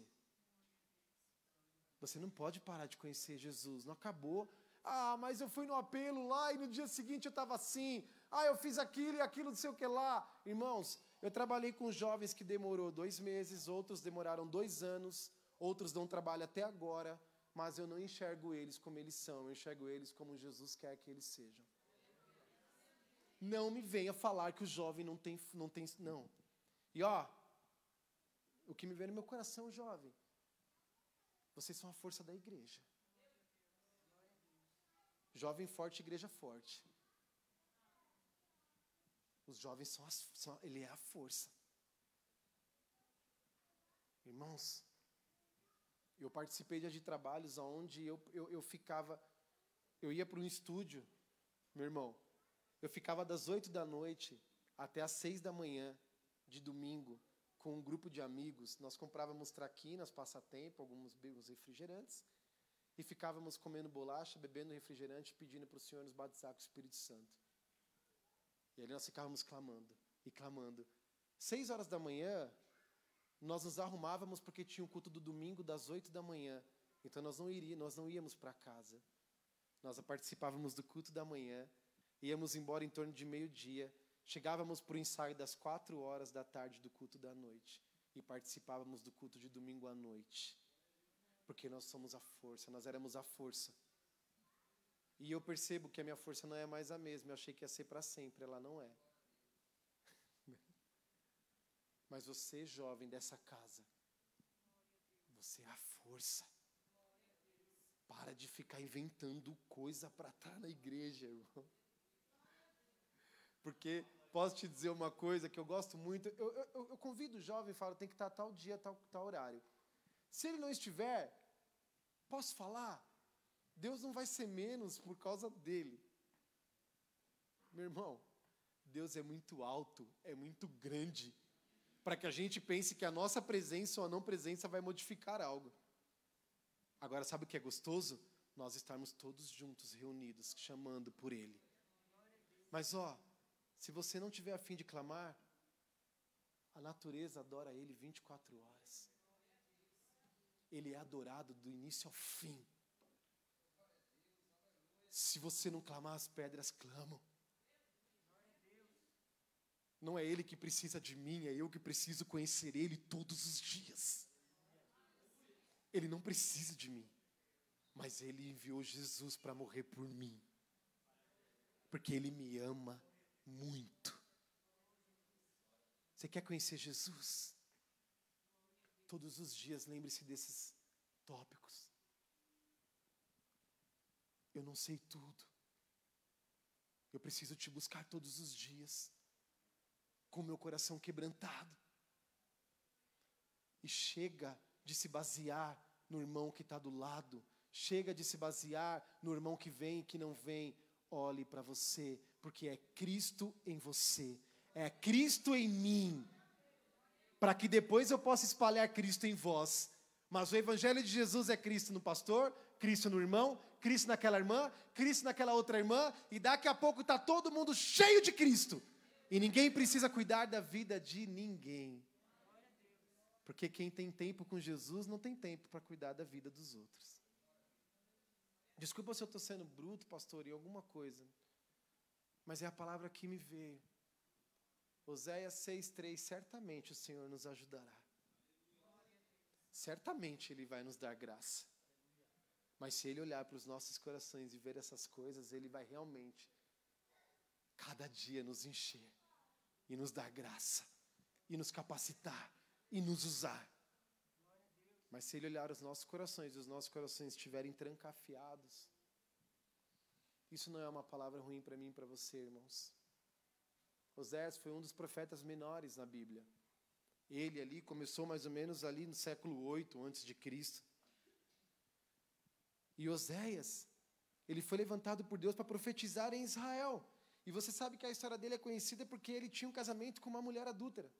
Você não pode parar de conhecer Jesus, não acabou. Ah, mas eu fui no apelo lá e no dia seguinte eu estava assim. Ah, eu fiz aquilo e aquilo, não sei o que lá. Irmãos, eu trabalhei com jovens que demorou dois meses, outros demoraram dois anos, outros não trabalham até agora, mas eu não enxergo eles como eles são, eu enxergo eles como Jesus quer que eles sejam. Não me venha falar que o jovem não tem, não tem, não. E ó, o que me vem no meu coração, jovem, vocês são a força da igreja. Jovem forte, igreja forte. Os jovens são, as, são ele é a força. Irmãos, eu participei de trabalhos onde eu, eu, eu ficava, eu ia para um estúdio, meu irmão, eu ficava das oito da noite até às seis da manhã de domingo com um grupo de amigos. Nós comprávamos traquinas, passatempo, alguns refrigerantes e ficávamos comendo bolacha, bebendo refrigerante, pedindo para o Senhor nos batizar com o Espírito Santo. E ali nós ficávamos clamando e clamando. Seis horas da manhã, nós nos arrumávamos porque tinha o culto do domingo das oito da manhã. Então nós não iríamos, nós não íamos para casa. Nós participávamos do culto da manhã, íamos embora em torno de meio-dia, chegávamos para o ensaio das quatro horas da tarde do culto da noite e participávamos do culto de domingo à noite. Porque nós somos a força, nós éramos a força. E eu percebo que a minha força não é mais a mesma. Eu achei que ia ser para sempre, ela não é. Mas você, jovem dessa casa, você é a força. Para de ficar inventando coisa para estar na igreja, irmão. Porque posso te dizer uma coisa que eu gosto muito. Eu, eu, eu convido o jovem e falo: tem que estar tal dia, tal, tal horário. Se ele não estiver, posso falar? Deus não vai ser menos por causa dele. Meu irmão, Deus é muito alto, é muito grande para que a gente pense que a nossa presença ou a não presença vai modificar algo. Agora, sabe o que é gostoso? Nós estarmos todos juntos, reunidos, chamando por Ele. Mas, ó, se você não tiver a fim de clamar, a natureza adora Ele 24 horas. Ele é adorado do início ao fim. Se você não clamar, as pedras clamam. Não é Ele que precisa de mim, é eu que preciso conhecer Ele todos os dias. Ele não precisa de mim, mas Ele enviou Jesus para morrer por mim, porque Ele me ama muito. Você quer conhecer Jesus? Todos os dias lembre-se desses tópicos. Eu não sei tudo. Eu preciso te buscar todos os dias com meu coração quebrantado. E chega de se basear no irmão que está do lado, chega de se basear no irmão que vem e que não vem. Olhe para você, porque é Cristo em você, é Cristo em mim, para que depois eu possa espalhar Cristo em vós. Mas o Evangelho de Jesus é Cristo no pastor, Cristo no irmão, Cristo naquela irmã, Cristo naquela outra irmã, e daqui a pouco está todo mundo cheio de Cristo. E ninguém precisa cuidar da vida de ninguém. Porque quem tem tempo com Jesus não tem tempo para cuidar da vida dos outros. Desculpa se eu estou sendo bruto, pastor, em alguma coisa. Mas é a palavra que me veio. Oséias 6,3: certamente o Senhor nos ajudará. Certamente Ele vai nos dar graça. Mas se Ele olhar para os nossos corações e ver essas coisas, Ele vai realmente, cada dia, nos encher e nos dar graça, e nos capacitar, e nos usar. Mas se Ele olhar os nossos corações e os nossos corações estiverem trancafiados, isso não é uma palavra ruim para mim e para você, irmãos. Osés foi um dos profetas menores na Bíblia. Ele ali começou mais ou menos ali no século 8 antes de Cristo. E Oséias, ele foi levantado por Deus para profetizar em Israel. E você sabe que a história dele é conhecida porque ele tinha um casamento com uma mulher adúltera.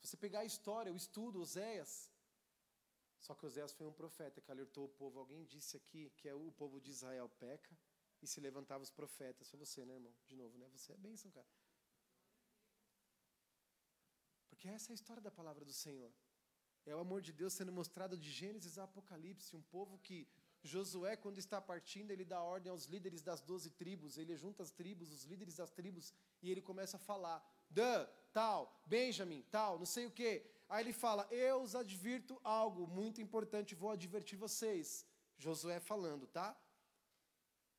Se você pegar a história, o estudo, Oséias. Só que Oséias foi um profeta que alertou o povo. Alguém disse aqui que é o povo de Israel peca e se levantava os profetas. Foi você, né, irmão? De novo, né? Você é bênção, cara. Porque essa é a história da palavra do Senhor. É o amor de Deus sendo mostrado de Gênesis a Apocalipse. Um povo que Josué, quando está partindo, ele dá ordem aos líderes das doze tribos, ele junta as tribos, os líderes das tribos, e ele começa a falar: Dan, tal, Benjamin, tal, não sei o quê. Aí ele fala: Eu os advirto algo muito importante, vou advertir vocês. Josué falando, tá?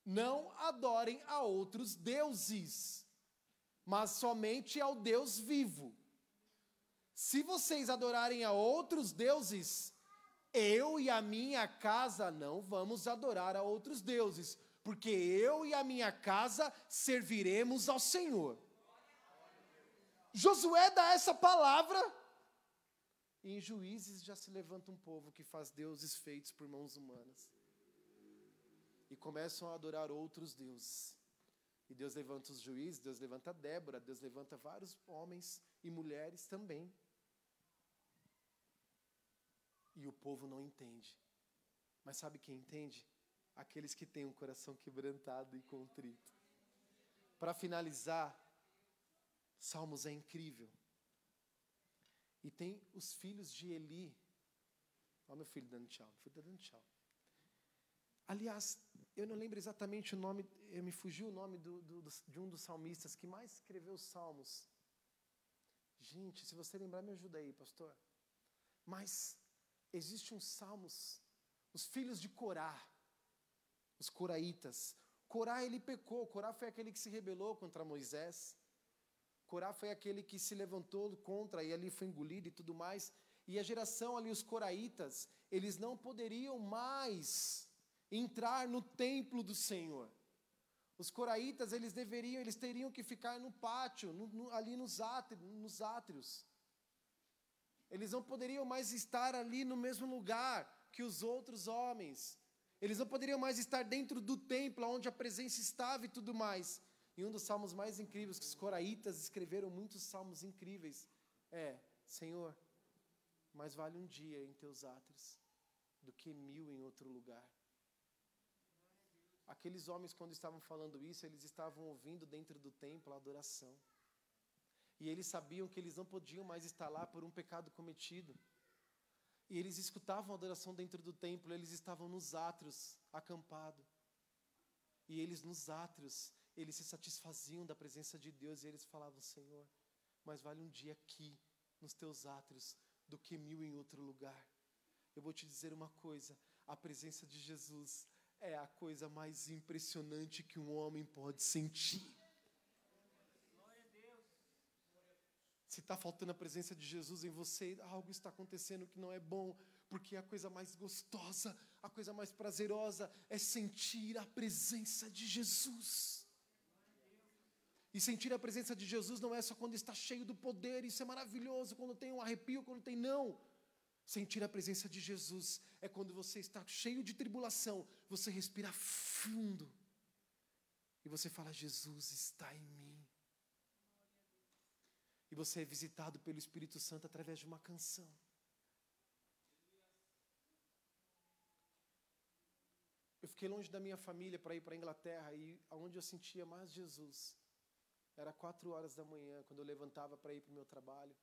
Não adorem a outros deuses, mas somente ao Deus vivo. Se vocês adorarem a outros deuses, eu e a minha casa não vamos adorar a outros deuses, porque eu e a minha casa serviremos ao Senhor. Josué dá essa palavra, e em juízes já se levanta um povo que faz deuses feitos por mãos humanas. E começam a adorar outros deuses. E Deus levanta os juízes, Deus levanta Débora, Deus levanta vários homens e mulheres também e o povo não entende. Mas sabe quem entende? Aqueles que têm um coração quebrantado e contrito. Para finalizar, Salmos é incrível. E tem os filhos de Eli. Olha meu filho dando tchau. Meu filho está dando tchau. Aliás, eu não lembro exatamente o nome, me fugiu o nome do, do, de um dos salmistas que mais escreveu os salmos. Gente, se você lembrar, me ajuda aí, pastor. Mas existe um salmos, os filhos de Corá, os coraitas. Corá ele pecou, Corá foi aquele que se rebelou contra Moisés. Corá foi aquele que se levantou contra e ali foi engolido e tudo mais. E a geração ali, os coraitas, eles não poderiam mais entrar no templo do Senhor. Os coraitas, eles deveriam, eles teriam que ficar no pátio, no, no, ali nos nos átrios. Eles não poderiam mais estar ali no mesmo lugar que os outros homens. Eles não poderiam mais estar dentro do templo, onde a presença estava e tudo mais. E um dos salmos mais incríveis, que os coraitas escreveram muitos salmos incríveis, é: Senhor, mais vale um dia em teus átrios do que mil em outro lugar. Aqueles homens, quando estavam falando isso, eles estavam ouvindo dentro do templo a adoração. E eles sabiam que eles não podiam mais estar lá por um pecado cometido. E eles escutavam a adoração dentro do templo, eles estavam nos átrios, acampado. E eles nos átrios, eles se satisfaziam da presença de Deus e eles falavam: Senhor, mais vale um dia aqui, nos teus átrios, do que mil em outro lugar. Eu vou te dizer uma coisa: a presença de Jesus é a coisa mais impressionante que um homem pode sentir. Se está faltando a presença de Jesus em você, algo está acontecendo que não é bom, porque a coisa mais gostosa, a coisa mais prazerosa é sentir a presença de Jesus. E sentir a presença de Jesus não é só quando está cheio do poder, isso é maravilhoso, quando tem um arrepio, quando tem não. Sentir a presença de Jesus é quando você está cheio de tribulação, você respira fundo e você fala: Jesus está em mim. E você é visitado pelo Espírito Santo através de uma canção. Eu fiquei longe da minha família para ir para a Inglaterra e aonde eu sentia mais Jesus era quatro horas da manhã, quando eu levantava para ir para o meu trabalho.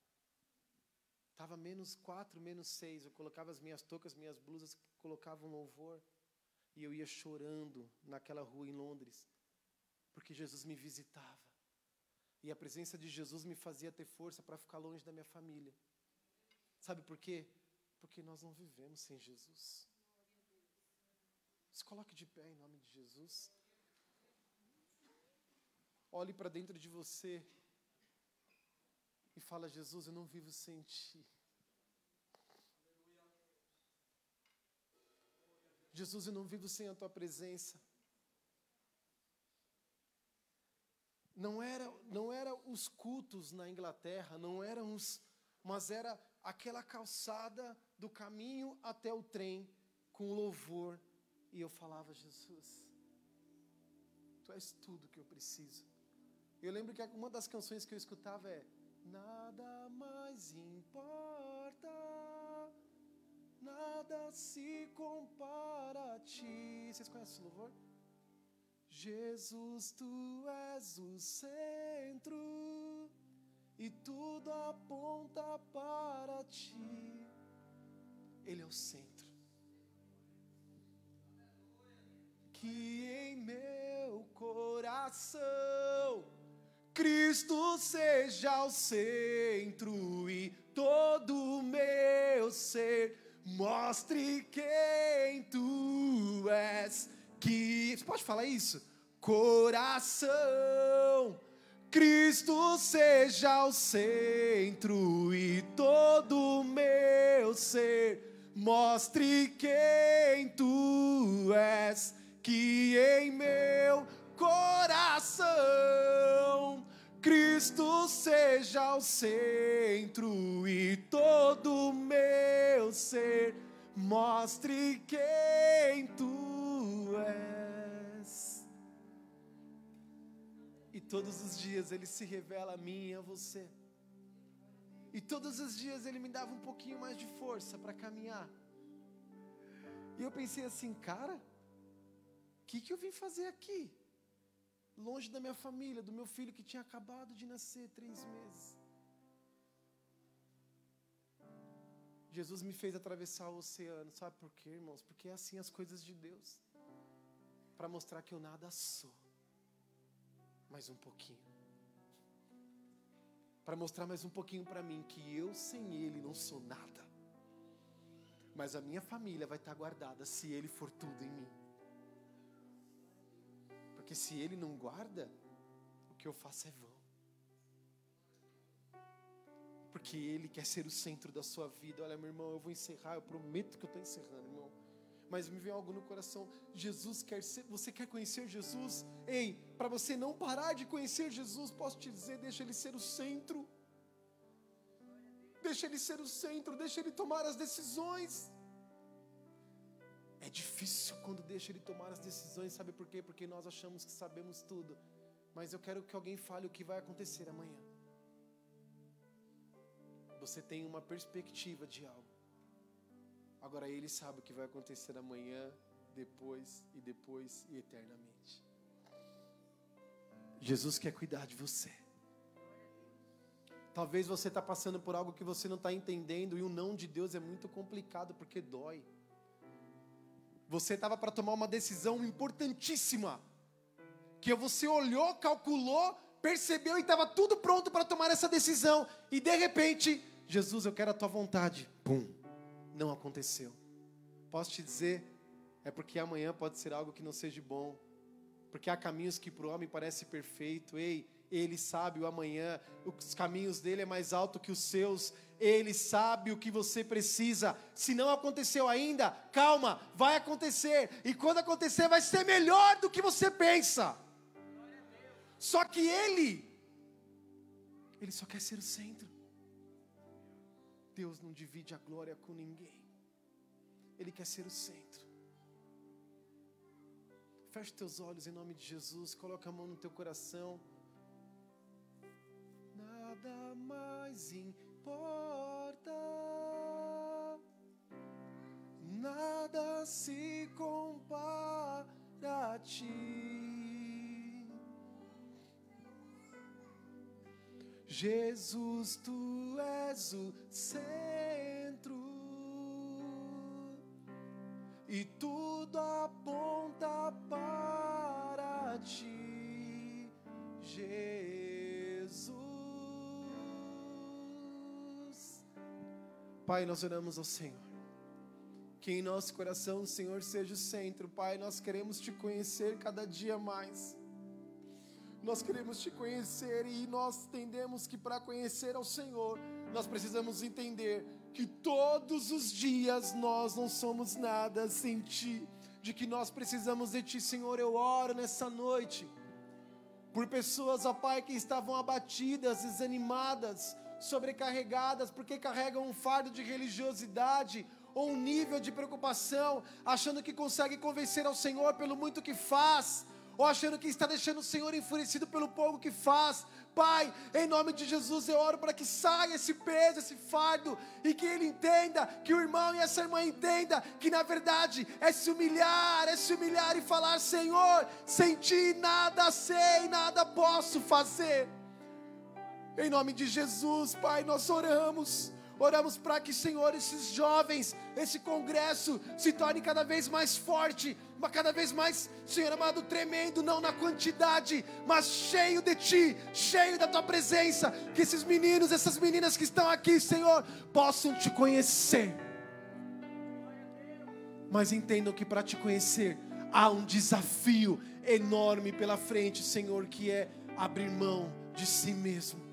Estava menos quatro, menos seis. Eu colocava as minhas toucas, minhas blusas, colocava um louvor. E eu ia chorando naquela rua em Londres, porque Jesus me visitava. E a presença de Jesus me fazia ter força para ficar longe da minha família. Sabe por quê? Porque nós não vivemos sem Jesus. Se coloque de pé em nome de Jesus. Olhe para dentro de você e fala: Jesus, eu não vivo sem ti. Jesus, eu não vivo sem a tua presença. Não era, não era os cultos na Inglaterra, não eram os, mas era aquela calçada do caminho até o trem com louvor. E eu falava, Jesus, tu és tudo que eu preciso. Eu lembro que uma das canções que eu escutava é Nada mais importa, nada se compara a ti. Vocês conhecem esse louvor? Jesus, tu és o centro e tudo aponta para ti. Ele é o centro. Que em meu coração Cristo seja o centro e todo o meu ser mostre quem tu és. Que você pode falar isso? Coração, Cristo seja o centro e todo o meu ser mostre quem tu és. Que em meu coração Cristo seja o centro e todo o meu ser mostre quem tu todos os dias ele se revela a mim e a você. E todos os dias ele me dava um pouquinho mais de força para caminhar. E eu pensei assim, cara, o que, que eu vim fazer aqui? longe da minha família, do meu filho que tinha acabado de nascer três meses. Jesus me fez atravessar o oceano. Sabe por quê, irmãos? Porque é assim as coisas de Deus. Para mostrar que eu nada sou. Mais um pouquinho. Para mostrar mais um pouquinho para mim que eu sem Ele não sou nada. Mas a minha família vai estar guardada se Ele for tudo em mim. Porque se Ele não guarda, o que eu faço é vão porque Ele quer ser o centro da sua vida. Olha, meu irmão, eu vou encerrar, eu prometo que eu estou encerrando, irmão. Mas me vem algo no coração. Jesus quer ser, você quer conhecer Jesus? Ei, para você não parar de conhecer Jesus, posso te dizer, deixa Ele ser o centro. Deixa Ele ser o centro, deixa Ele tomar as decisões. É difícil quando deixa Ele tomar as decisões, sabe por quê? Porque nós achamos que sabemos tudo. Mas eu quero que alguém fale o que vai acontecer amanhã você tem uma perspectiva de algo. Agora Ele sabe o que vai acontecer amanhã, depois e depois e eternamente. Jesus quer cuidar de você. Talvez você está passando por algo que você não está entendendo e o não de Deus é muito complicado porque dói. Você estava para tomar uma decisão importantíssima, que você olhou, calculou, percebeu e estava tudo pronto para tomar essa decisão e de repente Jesus, eu quero a tua vontade. Pum, não aconteceu. Posso te dizer, é porque amanhã pode ser algo que não seja bom. Porque há caminhos que para o homem parece perfeito. Ei, ele sabe o amanhã, os caminhos dele é mais alto que os seus. Ele sabe o que você precisa. Se não aconteceu ainda, calma, vai acontecer. E quando acontecer, vai ser melhor do que você pensa. Só que ele, ele só quer ser o centro. Deus não divide a glória com ninguém. Ele quer ser o centro. Feche teus olhos em nome de Jesus, coloca a mão no teu coração. Nada mais importa, nada se compara a ti. Jesus, tu és o centro e tudo aponta para ti, Jesus. Pai, nós oramos ao Senhor. Que em nosso coração o Senhor seja o centro, Pai. Nós queremos te conhecer cada dia mais. Nós queremos te conhecer e nós entendemos que para conhecer ao Senhor, nós precisamos entender que todos os dias nós não somos nada sem Ti, de que nós precisamos de Ti, Senhor. Eu oro nessa noite por pessoas, ó Pai, que estavam abatidas, desanimadas, sobrecarregadas, porque carregam um fardo de religiosidade ou um nível de preocupação, achando que consegue convencer ao Senhor pelo muito que faz ou achando que está deixando o Senhor enfurecido pelo pouco que faz. Pai, em nome de Jesus eu oro para que saia esse peso, esse fardo, e que ele entenda, que o irmão e essa irmã entenda que na verdade é se humilhar, é se humilhar e falar: Senhor, sem ti nada sei, nada posso fazer. Em nome de Jesus, Pai, nós oramos. Oramos para que, Senhor, esses jovens, esse congresso se torne cada vez mais forte, cada vez mais, Senhor amado, tremendo, não na quantidade, mas cheio de Ti, cheio da Tua presença. Que esses meninos, essas meninas que estão aqui, Senhor, possam Te conhecer. Mas entendam que para Te conhecer, há um desafio enorme pela frente, Senhor, que é abrir mão de si mesmo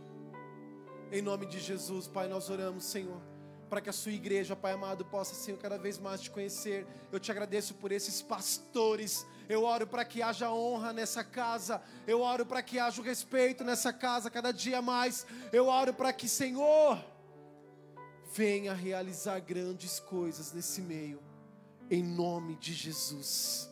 em nome de Jesus, Pai, nós oramos, Senhor, para que a sua igreja, Pai amado, possa, Senhor, cada vez mais te conhecer. Eu te agradeço por esses pastores. Eu oro para que haja honra nessa casa. Eu oro para que haja respeito nessa casa cada dia mais. Eu oro para que, Senhor, venha realizar grandes coisas nesse meio. Em nome de Jesus.